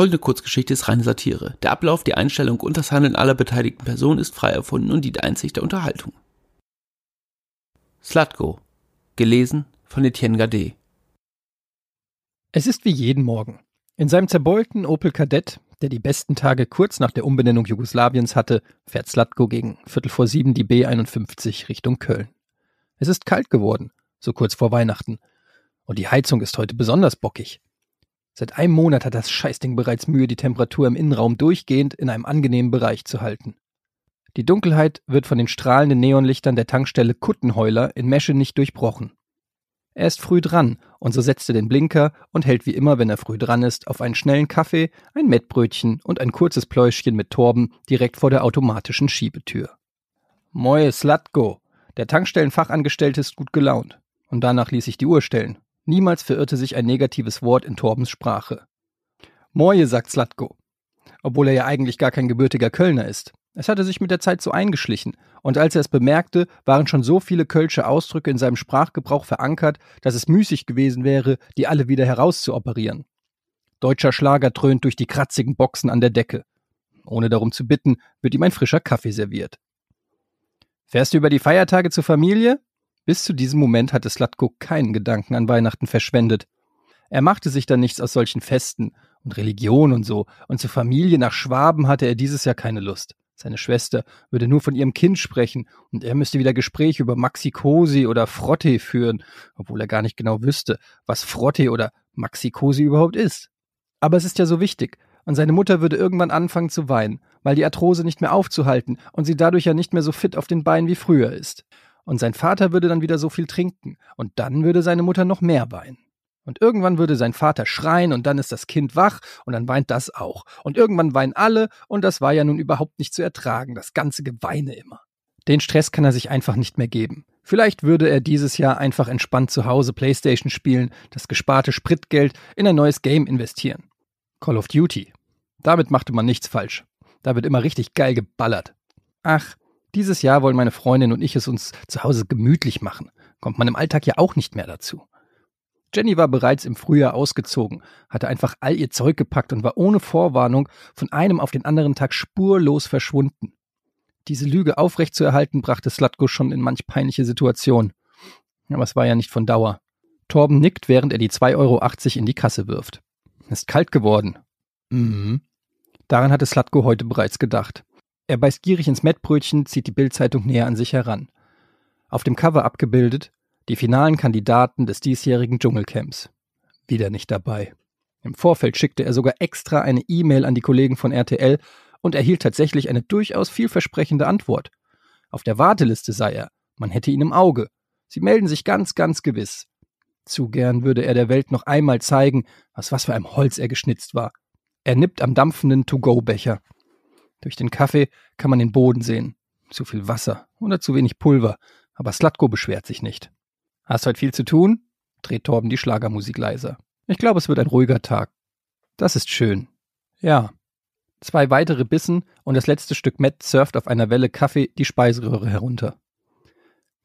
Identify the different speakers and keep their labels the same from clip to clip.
Speaker 1: Folgende Kurzgeschichte ist reine Satire. Der Ablauf, die Einstellung und das Handeln aller beteiligten Personen ist frei erfunden und dient einzig der Unterhaltung. Slutgo. Gelesen von Etienne Gade.
Speaker 2: Es ist wie jeden Morgen. In seinem zerbeulten Opel Kadett, der die besten Tage kurz nach der Umbenennung Jugoslawiens hatte, fährt Slatko gegen Viertel vor sieben die B51 Richtung Köln. Es ist kalt geworden, so kurz vor Weihnachten. Und die Heizung ist heute besonders bockig. Seit einem Monat hat das Scheißding bereits Mühe, die Temperatur im Innenraum durchgehend in einem angenehmen Bereich zu halten. Die Dunkelheit wird von den strahlenden Neonlichtern der Tankstelle Kuttenheuler in Mesche nicht durchbrochen. Er ist früh dran und so setzt er den Blinker und hält wie immer, wenn er früh dran ist, auf einen schnellen Kaffee, ein Mettbrötchen und ein kurzes Pläuschchen mit Torben direkt vor der automatischen Schiebetür. Moje Slatko, der Tankstellenfachangestellte ist gut gelaunt. Und danach ließ ich die Uhr stellen. Niemals verirrte sich ein negatives Wort in Torbens Sprache. Moje, sagt Slatko. Obwohl er ja eigentlich gar kein gebürtiger Kölner ist. Es hatte sich mit der Zeit so eingeschlichen, und als er es bemerkte, waren schon so viele kölsche Ausdrücke in seinem Sprachgebrauch verankert, dass es müßig gewesen wäre, die alle wieder herauszuoperieren. Deutscher Schlager dröhnt durch die kratzigen Boxen an der Decke. Ohne darum zu bitten, wird ihm ein frischer Kaffee serviert. Fährst du über die Feiertage zur Familie? Bis zu diesem Moment hatte Slatko keinen Gedanken an Weihnachten verschwendet. Er machte sich dann nichts aus solchen Festen und Religion und so, und zur Familie nach Schwaben hatte er dieses Jahr keine Lust. Seine Schwester würde nur von ihrem Kind sprechen und er müsste wieder Gespräche über Maxikosi oder Frotte führen, obwohl er gar nicht genau wüsste, was Frotte oder Maxikosi überhaupt ist. Aber es ist ja so wichtig, und seine Mutter würde irgendwann anfangen zu weinen, weil die Arthrose nicht mehr aufzuhalten und sie dadurch ja nicht mehr so fit auf den Beinen wie früher ist. Und sein Vater würde dann wieder so viel trinken, und dann würde seine Mutter noch mehr weinen. Und irgendwann würde sein Vater schreien und dann ist das Kind wach und dann weint das auch. Und irgendwann weinen alle und das war ja nun überhaupt nicht zu ertragen, das ganze Geweine immer. Den Stress kann er sich einfach nicht mehr geben. Vielleicht würde er dieses Jahr einfach entspannt zu Hause Playstation spielen, das gesparte Spritgeld in ein neues Game investieren. Call of Duty. Damit machte man nichts falsch. Da wird immer richtig geil geballert. Ach, dieses Jahr wollen meine Freundin und ich es uns zu Hause gemütlich machen. Kommt man im Alltag ja auch nicht mehr dazu. Jenny war bereits im Frühjahr ausgezogen, hatte einfach all ihr Zeug gepackt und war ohne Vorwarnung von einem auf den anderen Tag spurlos verschwunden. Diese Lüge aufrechtzuerhalten, brachte Slatko schon in manch peinliche Situation. Aber es war ja nicht von Dauer. Torben nickt, während er die 2,80 Euro in die Kasse wirft. Ist kalt geworden. Mhm. Daran hatte Slatko heute bereits gedacht. Er beißt gierig ins Mettbrötchen, zieht die Bildzeitung näher an sich heran. Auf dem Cover abgebildet die finalen Kandidaten des diesjährigen Dschungelcamps. Wieder nicht dabei. Im Vorfeld schickte er sogar extra eine E-Mail an die Kollegen von RTL und erhielt tatsächlich eine durchaus vielversprechende Antwort. Auf der Warteliste sei er, man hätte ihn im Auge. Sie melden sich ganz, ganz gewiss. Zu gern würde er der Welt noch einmal zeigen, aus was für einem Holz er geschnitzt war. Er nippt am dampfenden To-Go-Becher. Durch den Kaffee kann man den Boden sehen. Zu viel Wasser oder zu wenig Pulver, aber Slatko beschwert sich nicht. Hast heute viel zu tun? dreht Torben die Schlagermusik leiser. Ich glaube, es wird ein ruhiger Tag. Das ist schön. Ja. Zwei weitere Bissen und das letzte Stück Mett surft auf einer Welle Kaffee die Speiseröhre herunter.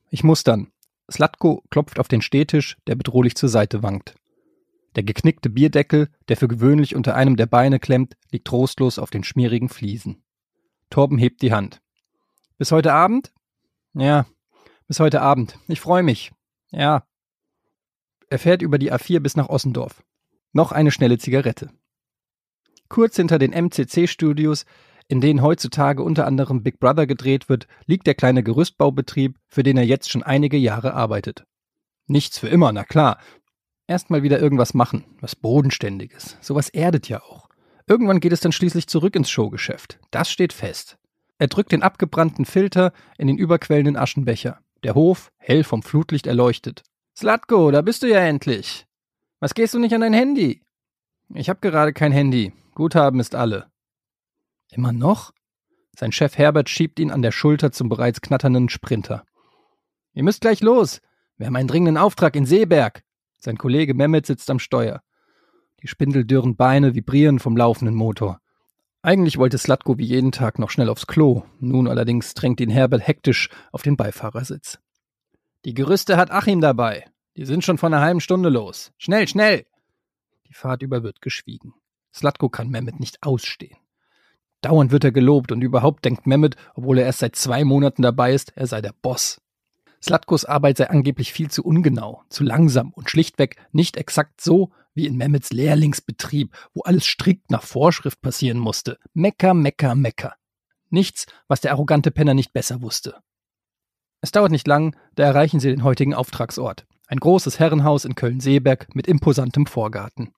Speaker 2: Ich muss dann. Slatko klopft auf den Stehtisch, der bedrohlich zur Seite wankt. Der geknickte Bierdeckel, der für gewöhnlich unter einem der Beine klemmt, liegt trostlos auf den schmierigen Fliesen. Torben hebt die Hand. Bis heute Abend? Ja, bis heute Abend. Ich freue mich. Ja. Er fährt über die A4 bis nach Ossendorf. Noch eine schnelle Zigarette. Kurz hinter den MCC-Studios, in denen heutzutage unter anderem Big Brother gedreht wird, liegt der kleine Gerüstbaubetrieb, für den er jetzt schon einige Jahre arbeitet. Nichts für immer, na klar. Erstmal wieder irgendwas machen, was Bodenständiges. Sowas erdet ja auch. Irgendwann geht es dann schließlich zurück ins Showgeschäft. Das steht fest. Er drückt den abgebrannten Filter in den überquellenden Aschenbecher. Der Hof, hell vom Flutlicht erleuchtet. Slatko, da bist du ja endlich. Was gehst du nicht an dein Handy? Ich hab gerade kein Handy. Guthaben ist alle. Immer noch? Sein Chef Herbert schiebt ihn an der Schulter zum bereits knatternden Sprinter. Ihr müsst gleich los. Wir haben einen dringenden Auftrag in Seeberg. Sein Kollege Mehmet sitzt am Steuer. Die spindeldürren Beine vibrieren vom laufenden Motor. Eigentlich wollte Slatko wie jeden Tag noch schnell aufs Klo, nun allerdings drängt ihn Herbert hektisch auf den Beifahrersitz. Die Gerüste hat Achim dabei. Die sind schon vor einer halben Stunde los. Schnell, schnell! Die Fahrt über wird geschwiegen. Slatko kann Mehmet nicht ausstehen. Dauernd wird er gelobt und überhaupt denkt Mehmet, obwohl er erst seit zwei Monaten dabei ist, er sei der Boss. Slatkos Arbeit sei angeblich viel zu ungenau, zu langsam und schlichtweg nicht exakt so wie in Mehmets Lehrlingsbetrieb, wo alles strikt nach Vorschrift passieren musste. Mecker, mecker, mecker. Nichts, was der arrogante Penner nicht besser wusste. Es dauert nicht lang, da erreichen sie den heutigen Auftragsort. Ein großes Herrenhaus in Köln-Seeberg mit imposantem Vorgarten.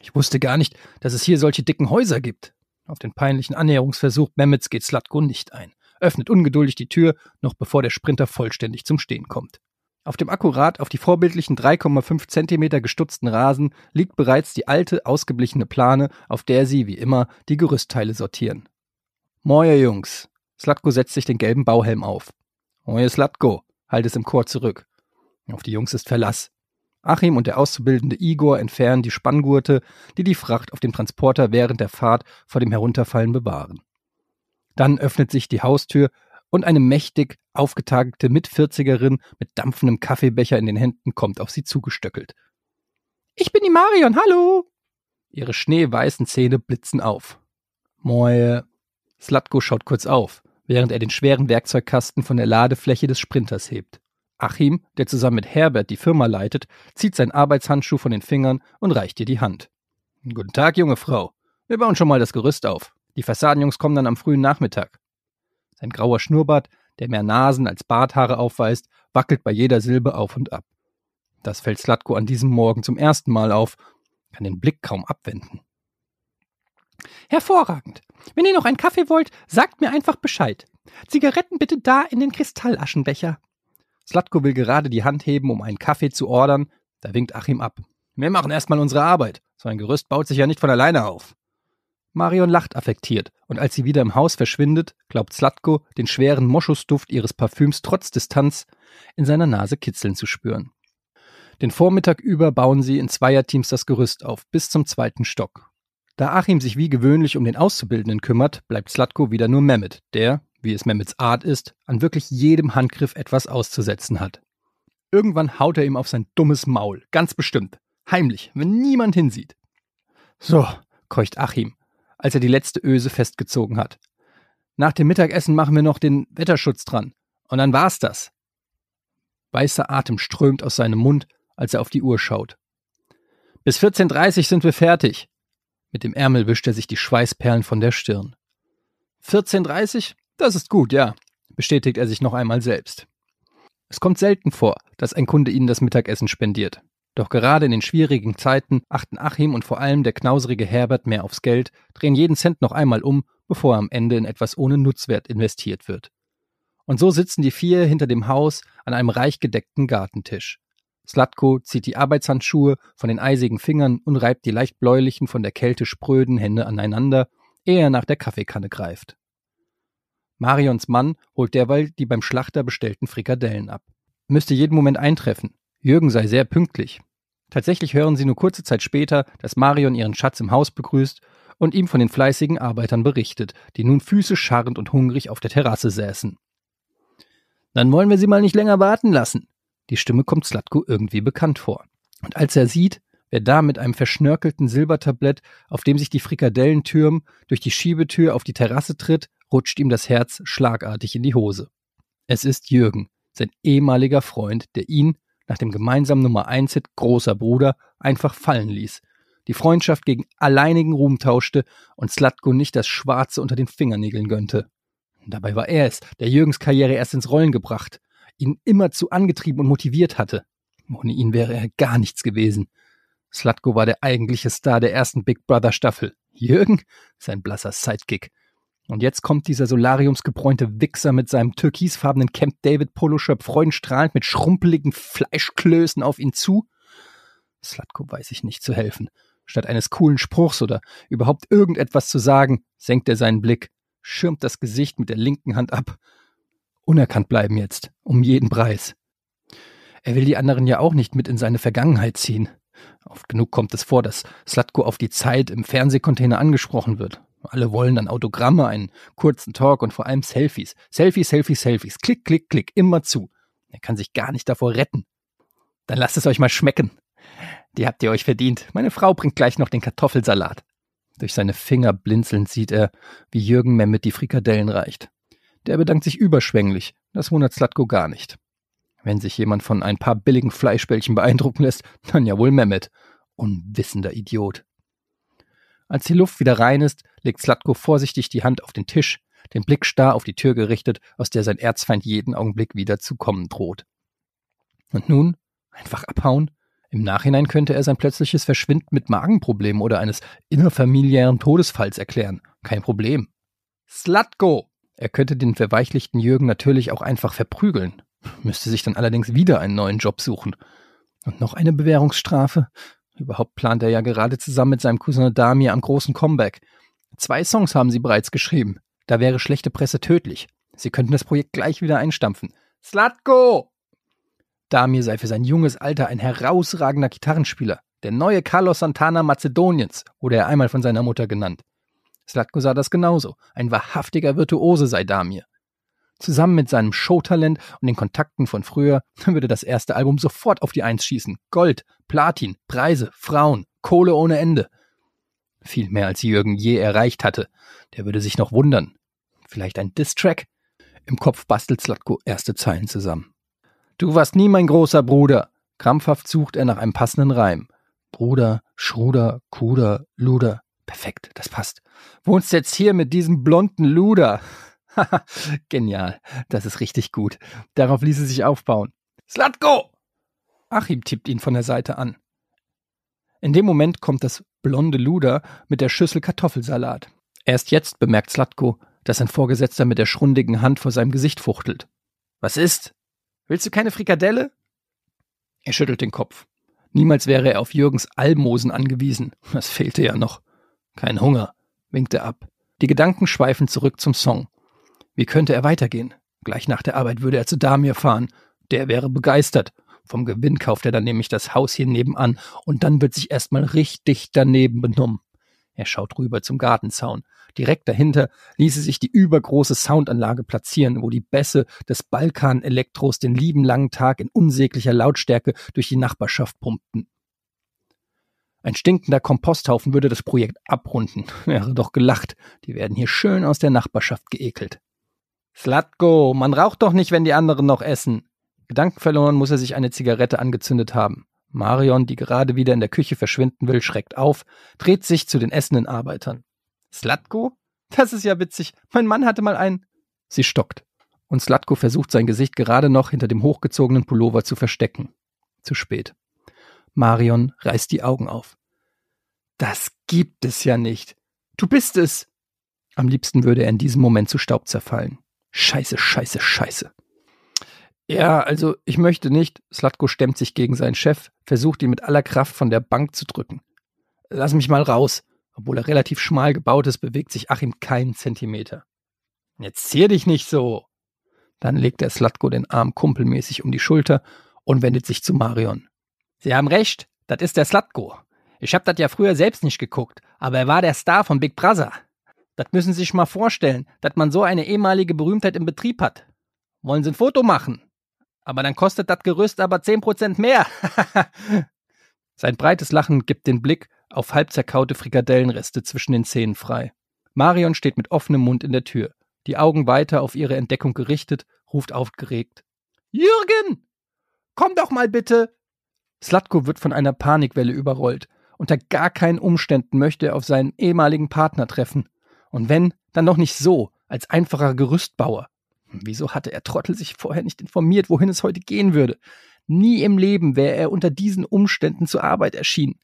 Speaker 2: Ich wusste gar nicht, dass es hier solche dicken Häuser gibt. Auf den peinlichen Annäherungsversuch Memmets geht Slatko nicht ein, öffnet ungeduldig die Tür, noch bevor der Sprinter vollständig zum Stehen kommt. Auf dem akkurat auf die vorbildlichen 3,5 Zentimeter gestutzten Rasen liegt bereits die alte, ausgeblichene Plane, auf der sie, wie immer, die Gerüstteile sortieren. Moje Jungs. Slatko setzt sich den gelben Bauhelm auf. Moje Slatko, halt es im Chor zurück. Auf die Jungs ist Verlass. Achim und der Auszubildende Igor entfernen die Spanngurte, die die Fracht auf dem Transporter während der Fahrt vor dem Herunterfallen bewahren. Dann öffnet sich die Haustür und eine mächtig aufgetagte Mitvierzigerin mit dampfendem Kaffeebecher in den Händen kommt auf sie zugestöckelt. Ich bin die Marion, hallo! Ihre schneeweißen Zähne blitzen auf. Moje. Slatko schaut kurz auf, während er den schweren Werkzeugkasten von der Ladefläche des Sprinters hebt. Achim, der zusammen mit Herbert die Firma leitet, zieht seinen Arbeitshandschuh von den Fingern und reicht ihr die Hand. Guten Tag, junge Frau. Wir bauen schon mal das Gerüst auf. Die Fassadenjungs kommen dann am frühen Nachmittag. Sein grauer Schnurrbart, der mehr Nasen als Barthaare aufweist, wackelt bei jeder Silbe auf und ab. Das fällt Slatko an diesem Morgen zum ersten Mal auf, kann den Blick kaum abwenden. Hervorragend. Wenn ihr noch einen Kaffee wollt, sagt mir einfach Bescheid. Zigaretten bitte da in den Kristallaschenbecher. Slatko will gerade die Hand heben, um einen Kaffee zu ordern, da winkt Achim ab. Wir machen erstmal unsere Arbeit. So ein Gerüst baut sich ja nicht von alleine auf. Marion lacht affektiert, und als sie wieder im Haus verschwindet, glaubt Slatko, den schweren Moschusduft ihres Parfüms trotz Distanz in seiner Nase kitzeln zu spüren. Den Vormittag über bauen sie in Zweierteams das Gerüst auf, bis zum zweiten Stock. Da Achim sich wie gewöhnlich um den Auszubildenden kümmert, bleibt Slatko wieder nur Mehmet, der, wie es Mehmets Art ist, an wirklich jedem Handgriff etwas auszusetzen hat. Irgendwann haut er ihm auf sein dummes Maul, ganz bestimmt, heimlich, wenn niemand hinsieht. So, keucht Achim, als er die letzte Öse festgezogen hat. Nach dem Mittagessen machen wir noch den Wetterschutz dran. Und dann war's das. Weißer Atem strömt aus seinem Mund, als er auf die Uhr schaut. Bis 14.30 Uhr sind wir fertig. Mit dem Ärmel wischt er sich die Schweißperlen von der Stirn. 14.30 Uhr? Das ist gut, ja, bestätigt er sich noch einmal selbst. Es kommt selten vor, dass ein Kunde ihnen das Mittagessen spendiert. Doch gerade in den schwierigen Zeiten achten Achim und vor allem der knauserige Herbert mehr aufs Geld, drehen jeden Cent noch einmal um, bevor er am Ende in etwas ohne Nutzwert investiert wird. Und so sitzen die vier hinter dem Haus an einem reich gedeckten Gartentisch. Slatko zieht die Arbeitshandschuhe von den eisigen Fingern und reibt die leicht bläulichen, von der Kälte spröden Hände aneinander, ehe er nach der Kaffeekanne greift. Marions Mann holt derweil die beim Schlachter bestellten Frikadellen ab. Müsste jeden Moment eintreffen. Jürgen sei sehr pünktlich. Tatsächlich hören sie nur kurze Zeit später, dass Marion ihren Schatz im Haus begrüßt und ihm von den fleißigen Arbeitern berichtet, die nun Füße scharrend und hungrig auf der Terrasse säßen. Dann wollen wir sie mal nicht länger warten lassen. Die Stimme kommt Slatko irgendwie bekannt vor. Und als er sieht, wer da mit einem verschnörkelten Silbertablett, auf dem sich die Frikadellen türmen, durch die Schiebetür auf die Terrasse tritt, rutscht ihm das Herz schlagartig in die Hose. Es ist Jürgen, sein ehemaliger Freund, der ihn, nach dem gemeinsamen Nummer 1 Hit Großer Bruder einfach fallen ließ, die Freundschaft gegen alleinigen Ruhm tauschte und Slatko nicht das Schwarze unter den Fingernägeln gönnte. Dabei war er es, der Jürgens Karriere erst ins Rollen gebracht, ihn immerzu angetrieben und motiviert hatte. Ohne ihn wäre er gar nichts gewesen. Slatko war der eigentliche Star der ersten Big Brother Staffel. Jürgen? Sein blasser Sidekick. Und jetzt kommt dieser solariumsgebräunte Wichser mit seinem türkisfarbenen Camp David Poloshop freudenstrahlend mit schrumpeligen Fleischklößen auf ihn zu. Slatko weiß ich nicht zu helfen. Statt eines coolen Spruchs oder überhaupt irgendetwas zu sagen, senkt er seinen Blick, schirmt das Gesicht mit der linken Hand ab. Unerkannt bleiben jetzt, um jeden Preis. Er will die anderen ja auch nicht mit in seine Vergangenheit ziehen. Oft genug kommt es vor, dass Slatko auf die Zeit im Fernsehcontainer angesprochen wird. Alle wollen dann Autogramme, einen kurzen Talk und vor allem Selfies. Selfies, Selfies, Selfies. Klick, klick, klick. Immer zu. Er kann sich gar nicht davor retten. Dann lasst es euch mal schmecken. Die habt ihr euch verdient. Meine Frau bringt gleich noch den Kartoffelsalat. Durch seine Finger blinzelnd sieht er, wie Jürgen Mehmet die Frikadellen reicht. Der bedankt sich überschwänglich, das wundert Slatko gar nicht. Wenn sich jemand von ein paar billigen Fleischbällchen beeindrucken lässt, dann ja wohl Mehmet. Unwissender Idiot. Als die Luft wieder rein ist, legt Slatko vorsichtig die Hand auf den Tisch, den Blick starr auf die Tür gerichtet, aus der sein Erzfeind jeden Augenblick wieder zu kommen droht. Und nun? Einfach abhauen? Im Nachhinein könnte er sein plötzliches Verschwinden mit Magenproblemen oder eines innerfamiliären Todesfalls erklären. Kein Problem. Slatko! Er könnte den verweichlichten Jürgen natürlich auch einfach verprügeln, müsste sich dann allerdings wieder einen neuen Job suchen. Und noch eine Bewährungsstrafe? Überhaupt plant er ja gerade zusammen mit seinem Cousin Damir am großen Comeback. Zwei Songs haben sie bereits geschrieben. Da wäre schlechte Presse tödlich. Sie könnten das Projekt gleich wieder einstampfen. Slatko! Damir sei für sein junges Alter ein herausragender Gitarrenspieler. Der neue Carlos Santana Mazedoniens, wurde er einmal von seiner Mutter genannt. Slatko sah das genauso. Ein wahrhaftiger Virtuose sei Damir. Zusammen mit seinem Showtalent und den Kontakten von früher würde das erste Album sofort auf die Eins schießen. Gold, Platin, Preise, Frauen, Kohle ohne Ende. Viel mehr als Jürgen je erreicht hatte. Der würde sich noch wundern. Vielleicht ein Diss-Track? Im Kopf bastelt Slatko erste Zeilen zusammen. Du warst nie mein großer Bruder. Krampfhaft sucht er nach einem passenden Reim. Bruder, Schruder, Kuder, Luder. Perfekt, das passt. Wohnst jetzt hier mit diesem blonden Luder? Genial, das ist richtig gut. Darauf ließe sich aufbauen. Slatko! Achim tippt ihn von der Seite an. In dem Moment kommt das blonde Luder mit der Schüssel Kartoffelsalat. Erst jetzt bemerkt Slatko, dass sein Vorgesetzter mit der schrundigen Hand vor seinem Gesicht fuchtelt. Was ist? Willst du keine Frikadelle? Er schüttelt den Kopf. Niemals wäre er auf Jürgens Almosen angewiesen. Das fehlte ja noch. Kein Hunger, winkt er ab. Die Gedanken schweifen zurück zum Song. Wie könnte er weitergehen? Gleich nach der Arbeit würde er zu Damir fahren. Der wäre begeistert. Vom Gewinn kauft er dann nämlich das Haus hier nebenan und dann wird sich erstmal richtig daneben benommen. Er schaut rüber zum Gartenzaun. Direkt dahinter ließe sich die übergroße Soundanlage platzieren, wo die Bässe des Balkan-Elektros den lieben langen Tag in unsäglicher Lautstärke durch die Nachbarschaft pumpten. Ein stinkender Komposthaufen würde das Projekt abrunden. Wäre doch gelacht. Die werden hier schön aus der Nachbarschaft geekelt. Slatko, man raucht doch nicht, wenn die anderen noch essen. Gedankenverloren muss er sich eine Zigarette angezündet haben. Marion, die gerade wieder in der Küche verschwinden will, schreckt auf, dreht sich zu den essenden Arbeitern. Slatko? Das ist ja witzig. Mein Mann hatte mal einen. Sie stockt. Und Slatko versucht sein Gesicht gerade noch hinter dem hochgezogenen Pullover zu verstecken. Zu spät. Marion reißt die Augen auf. Das gibt es ja nicht. Du bist es. Am liebsten würde er in diesem Moment zu Staub zerfallen. Scheiße, scheiße, scheiße. Ja, also ich möchte nicht. Slatko stemmt sich gegen seinen Chef, versucht ihn mit aller Kraft von der Bank zu drücken. Lass mich mal raus. Obwohl er relativ schmal gebaut ist, bewegt sich Achim keinen Zentimeter. Jetzt zier dich nicht so. Dann legt der Slatko den Arm kumpelmäßig um die Schulter und wendet sich zu Marion. Sie haben recht, das ist der Slatko. Ich hab das ja früher selbst nicht geguckt, aber er war der Star von Big Brother. Das müssen Sie sich mal vorstellen, dass man so eine ehemalige Berühmtheit im Betrieb hat. Wollen Sie ein Foto machen? Aber dann kostet das Gerüst aber 10% mehr. Sein breites Lachen gibt den Blick auf halb zerkaute Frikadellenreste zwischen den Zähnen frei. Marion steht mit offenem Mund in der Tür, die Augen weiter auf ihre Entdeckung gerichtet, ruft aufgeregt. Jürgen! Komm doch mal bitte! Slatko wird von einer Panikwelle überrollt. Unter gar keinen Umständen möchte er auf seinen ehemaligen Partner treffen. Und wenn, dann noch nicht so, als einfacher Gerüstbauer. Wieso hatte er Trottel sich vorher nicht informiert, wohin es heute gehen würde? Nie im Leben wäre er unter diesen Umständen zur Arbeit erschienen.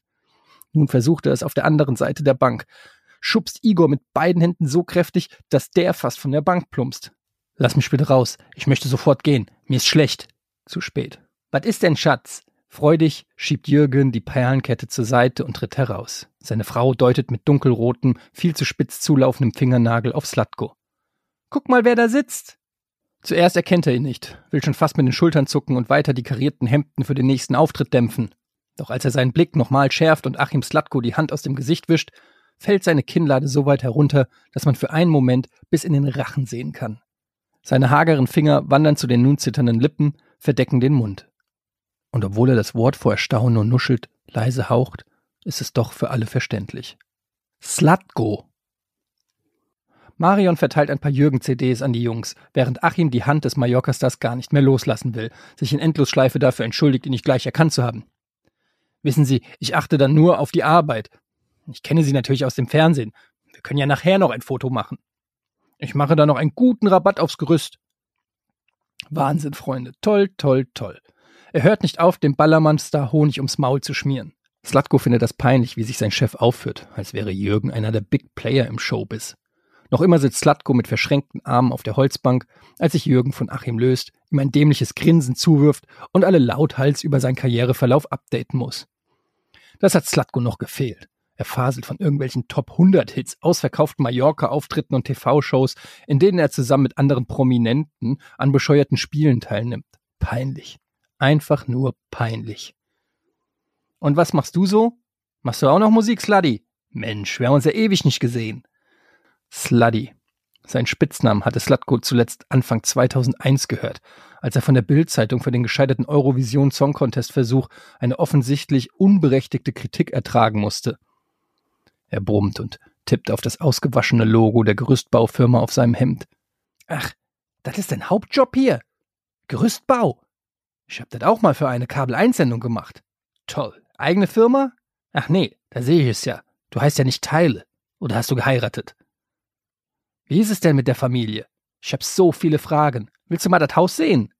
Speaker 2: Nun versucht er es auf der anderen Seite der Bank, schubst Igor mit beiden Händen so kräftig, dass der fast von der Bank plumpst. Lass mich bitte raus, ich möchte sofort gehen, mir ist schlecht. Zu spät. Was ist denn, Schatz? Freudig schiebt Jürgen die Perlenkette zur Seite und tritt heraus. Seine Frau deutet mit dunkelrotem, viel zu spitz zulaufendem Fingernagel auf Slatko. Guck mal, wer da sitzt! Zuerst erkennt er ihn nicht, will schon fast mit den Schultern zucken und weiter die karierten Hemden für den nächsten Auftritt dämpfen. Doch als er seinen Blick nochmal schärft und Achim Slatko die Hand aus dem Gesicht wischt, fällt seine Kinnlade so weit herunter, dass man für einen Moment bis in den Rachen sehen kann. Seine hageren Finger wandern zu den nun zitternden Lippen, verdecken den Mund und obwohl er das Wort vor Erstaunen nur nuschelt, leise haucht, ist es doch für alle verständlich. Slatko. Marion verteilt ein paar Jürgen-CDs an die Jungs, während Achim die Hand des Mallorca-Stars gar nicht mehr loslassen will, sich in Endlosschleife dafür entschuldigt, ihn nicht gleich erkannt zu haben. Wissen Sie, ich achte dann nur auf die Arbeit. Ich kenne Sie natürlich aus dem Fernsehen. Wir können ja nachher noch ein Foto machen. Ich mache da noch einen guten Rabatt aufs Gerüst. Wahnsinn, Freunde. Toll, toll, toll. Er hört nicht auf, dem Ballermann-Star Honig ums Maul zu schmieren. Slatko findet das peinlich, wie sich sein Chef aufführt, als wäre Jürgen einer der Big Player im Showbiz. Noch immer sitzt Slatko mit verschränkten Armen auf der Holzbank, als sich Jürgen von Achim löst, ihm ein dämliches Grinsen zuwirft und alle lauthals über seinen Karriereverlauf updaten muss. Das hat Slatko noch gefehlt. Er faselt von irgendwelchen Top 100 Hits, ausverkauften Mallorca-Auftritten und TV-Shows, in denen er zusammen mit anderen Prominenten an bescheuerten Spielen teilnimmt. Peinlich. Einfach nur peinlich. Und was machst du so? Machst du auch noch Musik, Sluddy? Mensch, wir haben uns ja ewig nicht gesehen. Sluddy. Sein Spitznamen hatte Slatko zuletzt Anfang 2001 gehört, als er von der Bild-Zeitung für den gescheiterten Eurovision Song Contest Versuch eine offensichtlich unberechtigte Kritik ertragen musste. Er brummt und tippt auf das ausgewaschene Logo der Gerüstbaufirma auf seinem Hemd. Ach, das ist dein Hauptjob hier? Gerüstbau? Ich hab das auch mal für eine Kabel-1-Sendung gemacht. Toll. Eigene Firma? Ach nee, da sehe ich es ja. Du heißt ja nicht Teile. Oder hast du geheiratet? Wie ist es denn mit der Familie? Ich hab so viele Fragen. Willst du mal das Haus sehen?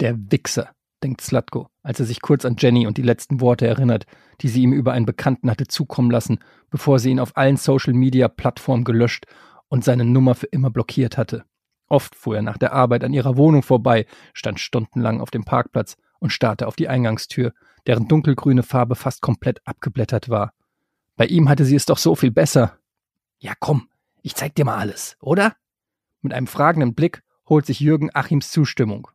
Speaker 2: Der Wichser, denkt Slatko, als er sich kurz an Jenny und die letzten Worte erinnert, die sie ihm über einen Bekannten hatte zukommen lassen, bevor sie ihn auf allen Social-Media-Plattformen gelöscht und seine Nummer für immer blockiert hatte. Oft fuhr er nach der Arbeit an ihrer Wohnung vorbei, stand stundenlang auf dem Parkplatz und starrte auf die Eingangstür, deren dunkelgrüne Farbe fast komplett abgeblättert war. Bei ihm hatte sie es doch so viel besser. Ja, komm, ich zeig dir mal alles, oder? Mit einem fragenden Blick holt sich Jürgen Achims Zustimmung.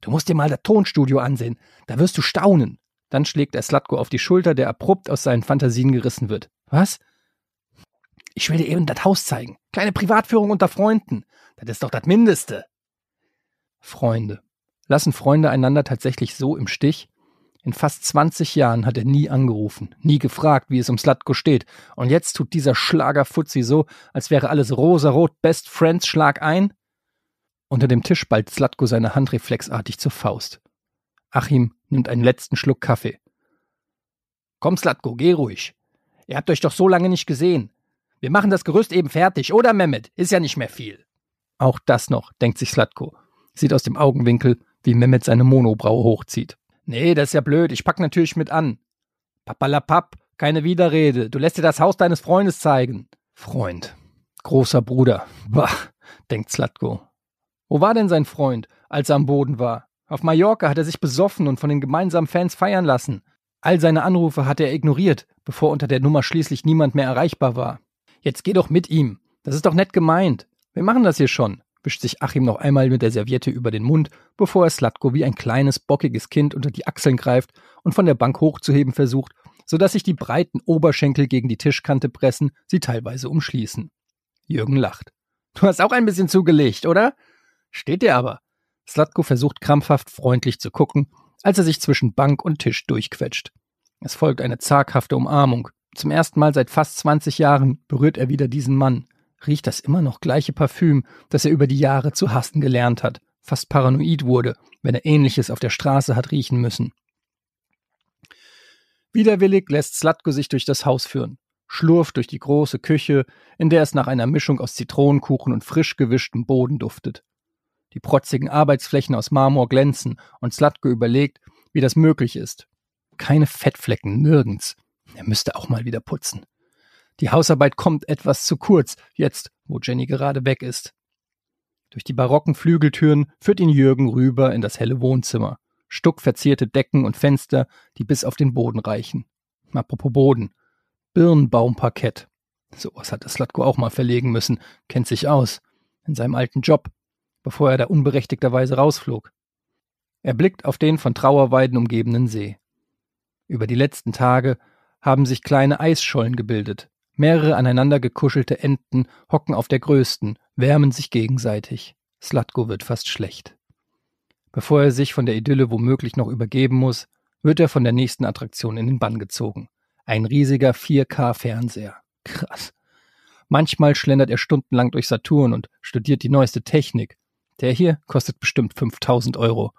Speaker 2: Du musst dir mal das Tonstudio ansehen, da wirst du staunen. Dann schlägt er Slatko auf die Schulter, der abrupt aus seinen Fantasien gerissen wird. Was? Ich will dir eben das Haus zeigen. Kleine Privatführung unter Freunden. Das ist doch das Mindeste. Freunde. Lassen Freunde einander tatsächlich so im Stich? In fast 20 Jahren hat er nie angerufen, nie gefragt, wie es um Slatko steht. Und jetzt tut dieser Schlagerfuzzi so, als wäre alles rosarot, Best Friends, Schlag ein. Unter dem Tisch ballt Slatko seine Hand reflexartig zur Faust. Achim nimmt einen letzten Schluck Kaffee. Komm, Slatko, geh ruhig. Ihr habt euch doch so lange nicht gesehen. Wir machen das Gerüst eben fertig, oder Mehmet? Ist ja nicht mehr viel. Auch das noch, denkt sich Slatko. Sieht aus dem Augenwinkel, wie Mehmet seine Monobraue hochzieht. Nee, das ist ja blöd. Ich pack natürlich mit an. Papalapap, keine Widerrede. Du lässt dir das Haus deines Freundes zeigen. Freund. Großer Bruder. Bah, denkt Slatko. Wo war denn sein Freund, als er am Boden war? Auf Mallorca hat er sich besoffen und von den gemeinsamen Fans feiern lassen. All seine Anrufe hatte er ignoriert, bevor unter der Nummer schließlich niemand mehr erreichbar war. Jetzt geh doch mit ihm. Das ist doch nett gemeint. Wir machen das hier schon wischt sich Achim noch einmal mit der Serviette über den Mund, bevor er Slatko wie ein kleines, bockiges Kind unter die Achseln greift und von der Bank hochzuheben versucht, sodass sich die breiten Oberschenkel gegen die Tischkante pressen, sie teilweise umschließen. Jürgen lacht. Du hast auch ein bisschen zugelegt, oder? Steht dir aber. Slatko versucht krampfhaft freundlich zu gucken, als er sich zwischen Bank und Tisch durchquetscht. Es folgt eine zaghafte Umarmung. Zum ersten Mal seit fast 20 Jahren berührt er wieder diesen Mann riecht das immer noch gleiche Parfüm, das er über die Jahre zu hassen gelernt hat, fast paranoid wurde, wenn er ähnliches auf der Straße hat riechen müssen. Widerwillig lässt Slatko sich durch das Haus führen, schlurft durch die große Küche, in der es nach einer Mischung aus Zitronenkuchen und frisch gewischtem Boden duftet. Die protzigen Arbeitsflächen aus Marmor glänzen und Slatko überlegt, wie das möglich ist. Keine Fettflecken, nirgends. Er müsste auch mal wieder putzen. Die Hausarbeit kommt etwas zu kurz, jetzt, wo Jenny gerade weg ist. Durch die barocken Flügeltüren führt ihn Jürgen rüber in das helle Wohnzimmer. Stuckverzierte Decken und Fenster, die bis auf den Boden reichen. Apropos Boden. Birnbaumparkett. Sowas hat Slatko auch mal verlegen müssen, kennt sich aus. In seinem alten Job, bevor er da unberechtigterweise rausflog. Er blickt auf den von Trauerweiden umgebenen See. Über die letzten Tage haben sich kleine Eisschollen gebildet, Mehrere aneinander gekuschelte Enten hocken auf der größten, wärmen sich gegenseitig. Slatko wird fast schlecht. Bevor er sich von der Idylle womöglich noch übergeben muss, wird er von der nächsten Attraktion in den Bann gezogen. Ein riesiger 4K-Fernseher. Krass. Manchmal schlendert er stundenlang durch Saturn und studiert die neueste Technik. Der hier kostet bestimmt 5000 Euro.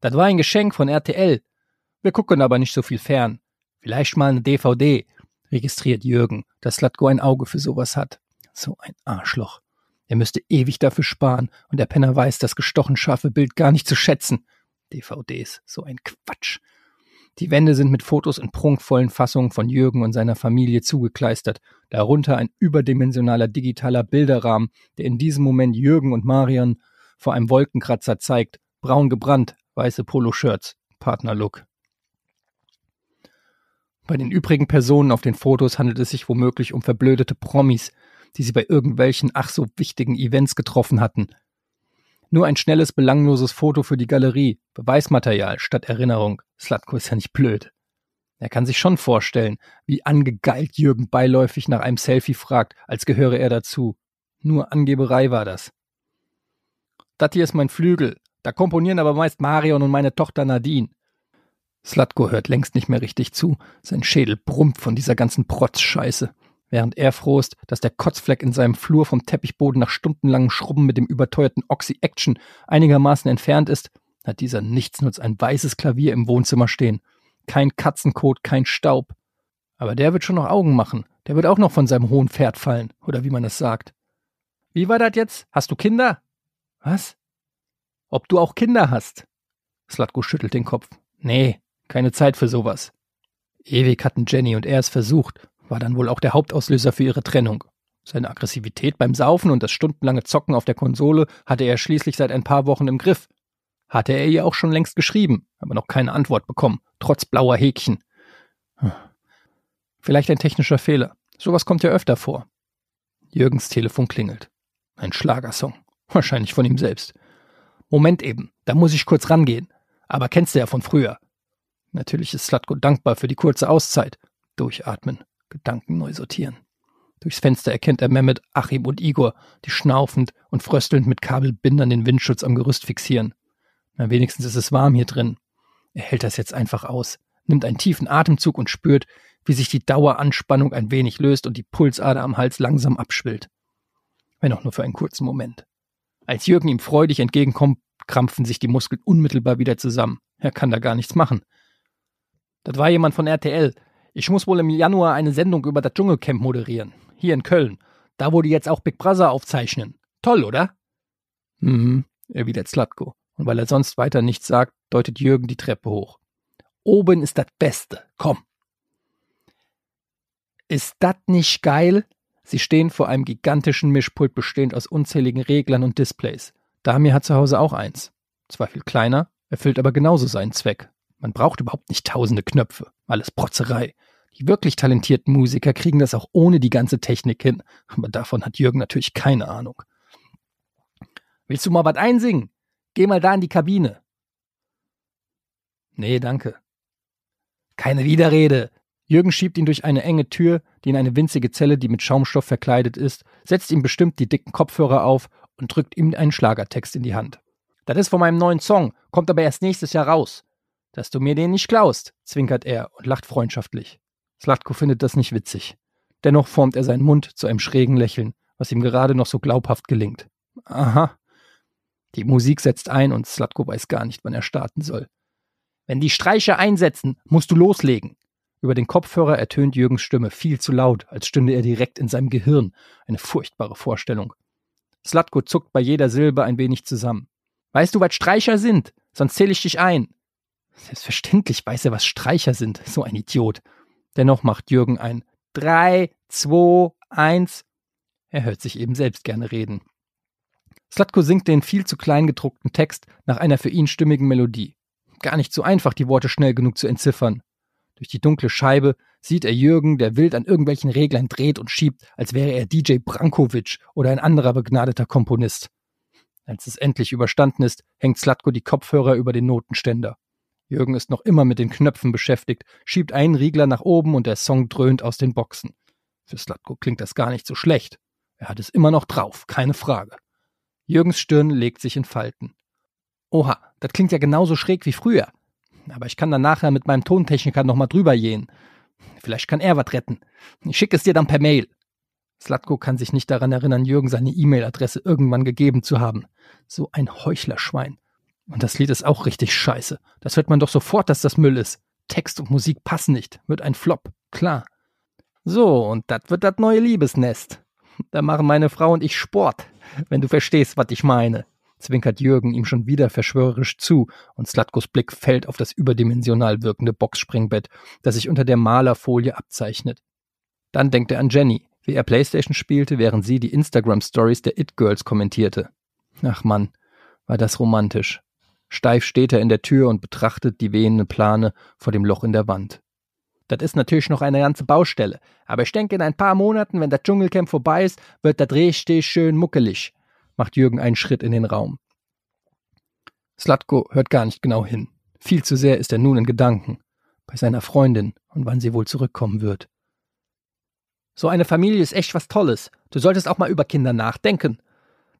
Speaker 2: Das war ein Geschenk von RTL. Wir gucken aber nicht so viel fern. Vielleicht mal eine DVD, registriert Jürgen, dass Slatko ein Auge für sowas hat. So ein Arschloch. Er müsste ewig dafür sparen und der Penner weiß das gestochen scharfe Bild gar nicht zu schätzen. DVDs, so ein Quatsch. Die Wände sind mit Fotos in prunkvollen Fassungen von Jürgen und seiner Familie zugekleistert, darunter ein überdimensionaler digitaler Bilderrahmen, der in diesem Moment Jürgen und Marion vor einem Wolkenkratzer zeigt, braun gebrannt, weiße Poloshirts, Partnerlook. Bei den übrigen Personen auf den Fotos handelt es sich womöglich um verblödete Promis, die sie bei irgendwelchen ach so wichtigen Events getroffen hatten. Nur ein schnelles, belangloses Foto für die Galerie, Beweismaterial statt Erinnerung. Slatko ist ja nicht blöd. Er kann sich schon vorstellen, wie angegeilt Jürgen beiläufig nach einem Selfie fragt, als gehöre er dazu. Nur Angeberei war das. Das hier ist mein Flügel. Da komponieren aber meist Marion und meine Tochter Nadine. Slatko hört längst nicht mehr richtig zu. Sein Schädel brummt von dieser ganzen Protzscheiße. Während er froh ist, dass der Kotzfleck in seinem Flur vom Teppichboden nach stundenlangen Schrubben mit dem überteuerten Oxy-Action einigermaßen entfernt ist, hat dieser Nichtsnutz ein weißes Klavier im Wohnzimmer stehen. Kein Katzenkot, kein Staub. Aber der wird schon noch Augen machen. Der wird auch noch von seinem hohen Pferd fallen, oder wie man es sagt. Wie war das jetzt? Hast du Kinder? Was? Ob du auch Kinder hast? Slatko schüttelt den Kopf. Nee, keine Zeit für sowas. Ewig hatten Jenny und er es versucht, war dann wohl auch der Hauptauslöser für ihre Trennung. Seine Aggressivität beim Saufen und das stundenlange Zocken auf der Konsole hatte er schließlich seit ein paar Wochen im Griff. Hatte er ihr auch schon längst geschrieben, aber noch keine Antwort bekommen, trotz blauer Häkchen. Vielleicht ein technischer Fehler. Sowas kommt ja öfter vor. Jürgens Telefon klingelt. Ein Schlagersong. Wahrscheinlich von ihm selbst. Moment eben, da muss ich kurz rangehen. Aber kennst du ja von früher. Natürlich ist Slatko dankbar für die kurze Auszeit. Durchatmen. Gedanken neu sortieren. Durchs Fenster erkennt er Mehmet, Achim und Igor, die schnaufend und fröstelnd mit Kabelbindern den Windschutz am Gerüst fixieren. Na, wenigstens ist es warm hier drin. Er hält das jetzt einfach aus, nimmt einen tiefen Atemzug und spürt, wie sich die Daueranspannung ein wenig löst und die Pulsader am Hals langsam abschwillt. Wenn auch nur für einen kurzen Moment. Als Jürgen ihm freudig entgegenkommt, krampfen sich die Muskeln unmittelbar wieder zusammen. Er kann da gar nichts machen. Das war jemand von RTL, ich muss wohl im Januar eine Sendung über das Dschungelcamp moderieren. Hier in Köln. Da die jetzt auch Big Brother aufzeichnen. Toll, oder? Mhm, erwidert Slatko. Und weil er sonst weiter nichts sagt, deutet Jürgen die Treppe hoch. Oben ist das Beste. Komm. Ist das nicht geil? Sie stehen vor einem gigantischen Mischpult bestehend aus unzähligen Reglern und Displays. Damir hat zu Hause auch eins. Zwar viel kleiner, erfüllt aber genauso seinen Zweck. Man braucht überhaupt nicht tausende Knöpfe. Alles Protzerei. Die wirklich talentierten Musiker kriegen das auch ohne die ganze Technik hin. Aber davon hat Jürgen natürlich keine Ahnung. Willst du mal was einsingen? Geh mal da in die Kabine. Nee, danke. Keine Widerrede. Jürgen schiebt ihn durch eine enge Tür, die in eine winzige Zelle, die mit Schaumstoff verkleidet ist, setzt ihm bestimmt die dicken Kopfhörer auf und drückt ihm einen Schlagertext in die Hand. Das ist von meinem neuen Song, kommt aber erst nächstes Jahr raus dass du mir den nicht klaust, zwinkert er und lacht freundschaftlich. Slatko findet das nicht witzig. Dennoch formt er seinen Mund zu einem schrägen Lächeln, was ihm gerade noch so glaubhaft gelingt. Aha. Die Musik setzt ein und Slatko weiß gar nicht, wann er starten soll. Wenn die Streicher einsetzen, musst du loslegen. Über den Kopfhörer ertönt Jürgens Stimme viel zu laut, als stünde er direkt in seinem Gehirn. Eine furchtbare Vorstellung. Slatko zuckt bei jeder Silbe ein wenig zusammen. Weißt du, was Streicher sind? Sonst zähle ich dich ein. Selbstverständlich weiß er, was Streicher sind. So ein Idiot. Dennoch macht Jürgen ein Drei, zwei, eins. Er hört sich eben selbst gerne reden. Slatko singt den viel zu klein gedruckten Text nach einer für ihn stimmigen Melodie. Gar nicht so einfach, die Worte schnell genug zu entziffern. Durch die dunkle Scheibe sieht er Jürgen, der wild an irgendwelchen Reglern dreht und schiebt, als wäre er DJ Brankovic oder ein anderer begnadeter Komponist. Als es endlich überstanden ist, hängt Slatko die Kopfhörer über den Notenständer. Jürgen ist noch immer mit den Knöpfen beschäftigt, schiebt einen Riegler nach oben und der Song dröhnt aus den Boxen. Für Slatko klingt das gar nicht so schlecht. Er hat es immer noch drauf, keine Frage. Jürgens Stirn legt sich in Falten. Oha, das klingt ja genauso schräg wie früher. Aber ich kann dann nachher mit meinem Tontechniker nochmal drüber gehen. Vielleicht kann er was retten. Ich schicke es dir dann per Mail. Slatko kann sich nicht daran erinnern, Jürgen seine E-Mail-Adresse irgendwann gegeben zu haben. So ein Heuchlerschwein. Und das Lied ist auch richtig scheiße. Das hört man doch sofort, dass das Müll ist. Text und Musik passen nicht. Wird ein Flop. Klar. So, und das wird das neue Liebesnest. Da machen meine Frau und ich Sport, wenn du verstehst, was ich meine. Zwinkert Jürgen ihm schon wieder verschwörerisch zu und Slatkos Blick fällt auf das überdimensional wirkende Boxspringbett, das sich unter der Malerfolie abzeichnet. Dann denkt er an Jenny, wie er Playstation spielte, während sie die Instagram-Stories der It-Girls kommentierte. Ach Mann, war das romantisch. Steif steht er in der Tür und betrachtet die wehende Plane vor dem Loch in der Wand. Das ist natürlich noch eine ganze Baustelle, aber ich denke, in ein paar Monaten, wenn das Dschungelcamp vorbei ist, wird das richtig schön muckelig, macht Jürgen einen Schritt in den Raum. Slatko hört gar nicht genau hin. Viel zu sehr ist er nun in Gedanken bei seiner Freundin und wann sie wohl zurückkommen wird. So eine Familie ist echt was Tolles. Du solltest auch mal über Kinder nachdenken.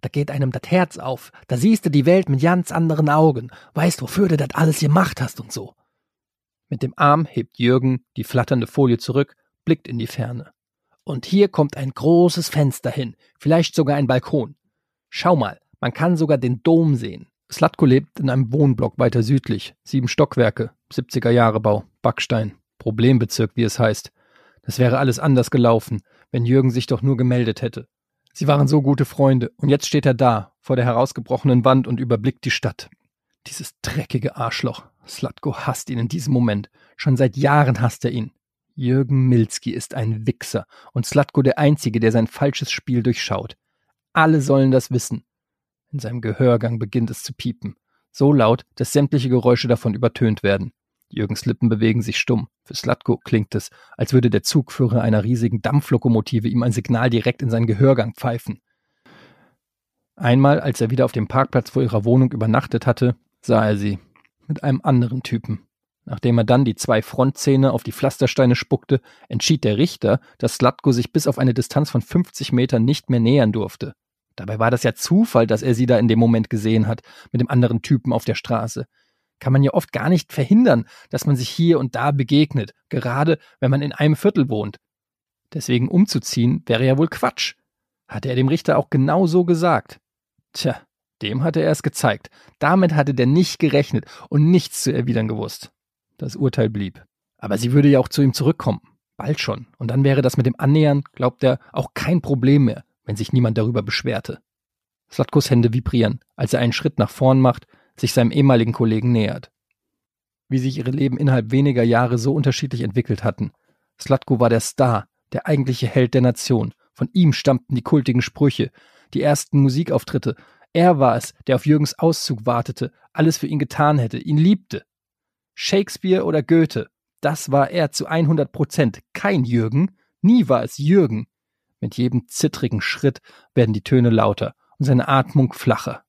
Speaker 2: Da geht einem das Herz auf. Da siehst du die Welt mit ganz anderen Augen. Weißt, wofür du das alles gemacht hast und so. Mit dem Arm hebt Jürgen die flatternde Folie zurück, blickt in die Ferne. Und hier kommt ein großes Fenster hin, vielleicht sogar ein Balkon. Schau mal, man kann sogar den Dom sehen. Slatko lebt in einem Wohnblock weiter südlich. Sieben Stockwerke, 70er Jahre Bau, Backstein, Problembezirk, wie es heißt. Das wäre alles anders gelaufen, wenn Jürgen sich doch nur gemeldet hätte. Sie waren so gute Freunde, und jetzt steht er da, vor der herausgebrochenen Wand und überblickt die Stadt. Dieses dreckige Arschloch. Slatko hasst ihn in diesem Moment. Schon seit Jahren hasst er ihn. Jürgen Milski ist ein Wichser und Slatko der Einzige, der sein falsches Spiel durchschaut. Alle sollen das wissen. In seinem Gehörgang beginnt es zu piepen. So laut, dass sämtliche Geräusche davon übertönt werden. Jürgens Lippen bewegen sich stumm. Für Slatko klingt es, als würde der Zugführer einer riesigen Dampflokomotive ihm ein Signal direkt in seinen Gehörgang pfeifen. Einmal, als er wieder auf dem Parkplatz vor ihrer Wohnung übernachtet hatte, sah er sie. Mit einem anderen Typen. Nachdem er dann die zwei Frontzähne auf die Pflastersteine spuckte, entschied der Richter, dass Slatko sich bis auf eine Distanz von 50 Metern nicht mehr nähern durfte. Dabei war das ja Zufall, dass er sie da in dem Moment gesehen hat, mit dem anderen Typen auf der Straße kann man ja oft gar nicht verhindern, dass man sich hier und da begegnet, gerade wenn man in einem Viertel wohnt. Deswegen umzuziehen wäre ja wohl Quatsch. Hatte er dem Richter auch genau so gesagt. Tja, dem hatte er es gezeigt. Damit hatte der nicht gerechnet und nichts zu erwidern gewusst. Das Urteil blieb. Aber sie würde ja auch zu ihm zurückkommen. Bald schon. Und dann wäre das mit dem Annähern, glaubt er, auch kein Problem mehr, wenn sich niemand darüber beschwerte. Slatkos Hände vibrieren, als er einen Schritt nach vorn macht, sich seinem ehemaligen Kollegen nähert. Wie sich ihre Leben innerhalb weniger Jahre so unterschiedlich entwickelt hatten. Slatko war der Star, der eigentliche Held der Nation. Von ihm stammten die kultigen Sprüche, die ersten Musikauftritte. Er war es, der auf Jürgens Auszug wartete, alles für ihn getan hätte, ihn liebte. Shakespeare oder Goethe, das war er zu 100 Prozent. Kein Jürgen, nie war es Jürgen. Mit jedem zittrigen Schritt werden die Töne lauter und seine Atmung flacher.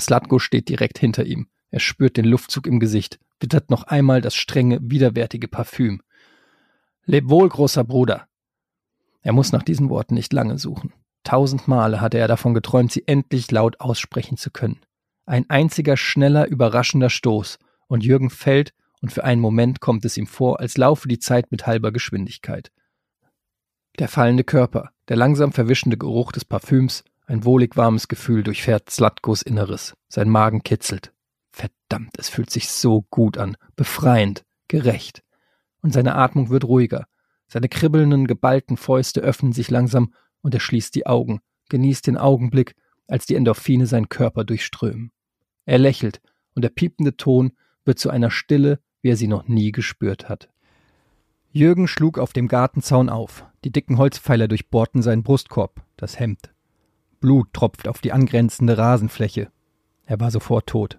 Speaker 2: Slatko steht direkt hinter ihm. Er spürt den Luftzug im Gesicht, wittert noch einmal das strenge, widerwärtige Parfüm. Leb wohl, großer Bruder. Er muss nach diesen Worten nicht lange suchen. Tausend Male hatte er davon geträumt, sie endlich laut aussprechen zu können. Ein einziger schneller, überraschender Stoß, und Jürgen fällt, und für einen Moment kommt es ihm vor, als laufe die Zeit mit halber Geschwindigkeit. Der fallende Körper, der langsam verwischende Geruch des Parfüms, ein wohlig warmes Gefühl durchfährt Slatkos Inneres. Sein Magen kitzelt. Verdammt, es fühlt sich so gut an, befreiend, gerecht. Und seine Atmung wird ruhiger. Seine kribbelnden, geballten Fäuste öffnen sich langsam und er schließt die Augen, genießt den Augenblick, als die Endorphine seinen Körper durchströmen. Er lächelt und der piepende Ton wird zu einer Stille, wie er sie noch nie gespürt hat. Jürgen schlug auf dem Gartenzaun auf. Die dicken Holzpfeiler durchbohrten seinen Brustkorb, das Hemd. Blut tropft auf die angrenzende Rasenfläche. Er war sofort tot.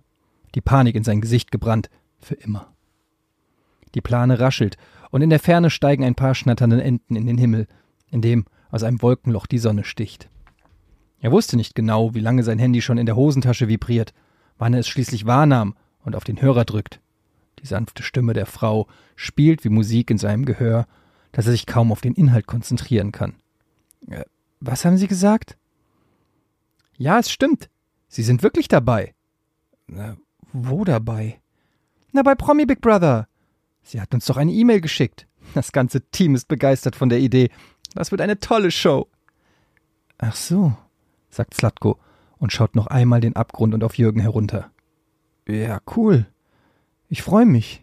Speaker 2: Die Panik in sein Gesicht gebrannt. Für immer. Die Plane raschelt, und in der Ferne steigen ein paar schnatternde Enten in den Himmel, in dem aus einem Wolkenloch die Sonne sticht. Er wusste nicht genau, wie lange sein Handy schon in der Hosentasche vibriert, wann er es schließlich wahrnahm und auf den Hörer drückt. Die sanfte Stimme der Frau spielt wie Musik in seinem Gehör, dass er sich kaum auf den Inhalt konzentrieren kann. Äh, was haben Sie gesagt? Ja, es stimmt. Sie sind wirklich dabei. Na, wo dabei? Na, bei Promi Big Brother. Sie hat uns doch eine E-Mail geschickt. Das ganze Team ist begeistert von der Idee. Das wird eine tolle Show. Ach so, sagt Slatko und schaut noch einmal den Abgrund und auf Jürgen herunter. Ja, cool. Ich freue mich.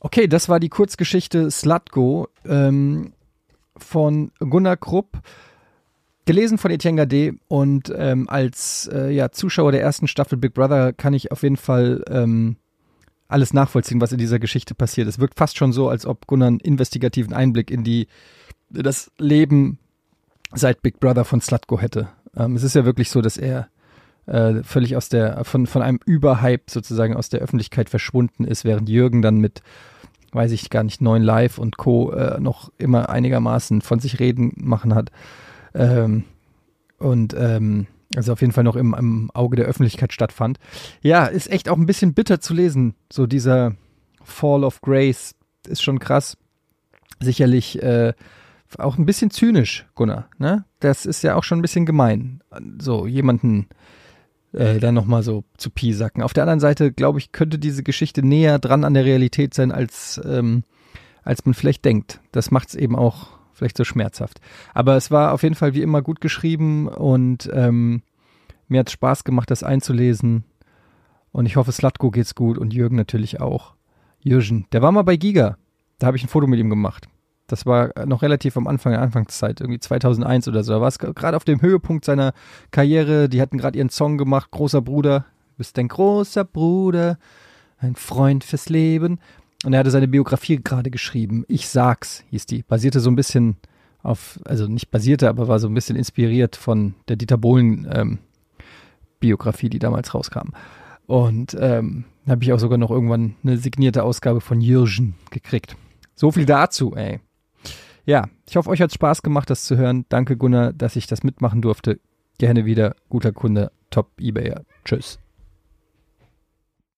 Speaker 2: Okay, das war die Kurzgeschichte Slatko ähm, von Gunnar Krupp, gelesen von Etienne Gade und ähm, als äh, ja, Zuschauer der ersten Staffel Big Brother kann ich auf jeden Fall ähm, alles nachvollziehen, was in dieser Geschichte passiert. Es wirkt fast schon so, als ob Gunnar einen investigativen Einblick in die das Leben seit Big Brother von Slatko hätte. Ähm, es ist ja wirklich so, dass er äh, völlig aus der, von, von einem Überhype sozusagen aus der Öffentlichkeit verschwunden ist, während Jürgen dann mit, weiß ich gar nicht, neuen Live und Co. Äh, noch immer einigermaßen von sich reden machen hat. Ähm, und ähm, also auf jeden Fall noch im, im Auge der Öffentlichkeit stattfand. Ja, ist echt auch ein bisschen bitter zu lesen. So dieser Fall of Grace ist schon krass. Sicherlich äh, auch ein bisschen zynisch, Gunnar. Ne? Das ist ja auch schon ein bisschen gemein, so jemanden äh, dann nochmal so zu piesacken. Auf der anderen Seite, glaube ich, könnte diese Geschichte näher dran an der Realität sein, als, ähm, als man vielleicht denkt. Das macht es eben auch vielleicht so schmerzhaft. Aber es war auf jeden Fall wie immer gut geschrieben und ähm, mir hat es Spaß gemacht, das einzulesen. Und ich hoffe, Slatko geht's gut und Jürgen natürlich auch. Jürgen, der war mal bei Giga. Da habe ich ein Foto mit ihm gemacht. Das war noch relativ am Anfang der Anfangszeit, irgendwie 2001 oder so. Da war es gerade auf dem Höhepunkt seiner Karriere. Die hatten gerade ihren Song gemacht, Großer Bruder. Du bist ein großer Bruder, ein Freund fürs Leben. Und er hatte seine Biografie gerade geschrieben. Ich sag's, hieß die. Basierte so ein bisschen auf, also nicht basierte, aber war so ein bisschen inspiriert von der Dieter Bohlen ähm, Biografie, die damals rauskam. Und ähm, habe ich auch sogar noch irgendwann eine signierte Ausgabe von Jürgen gekriegt. So viel dazu, ey. Ja, ich hoffe, euch hat Spaß gemacht, das zu hören. Danke, Gunnar, dass ich das mitmachen durfte. Gerne wieder. Guter Kunde, Top Ebayer. Tschüss.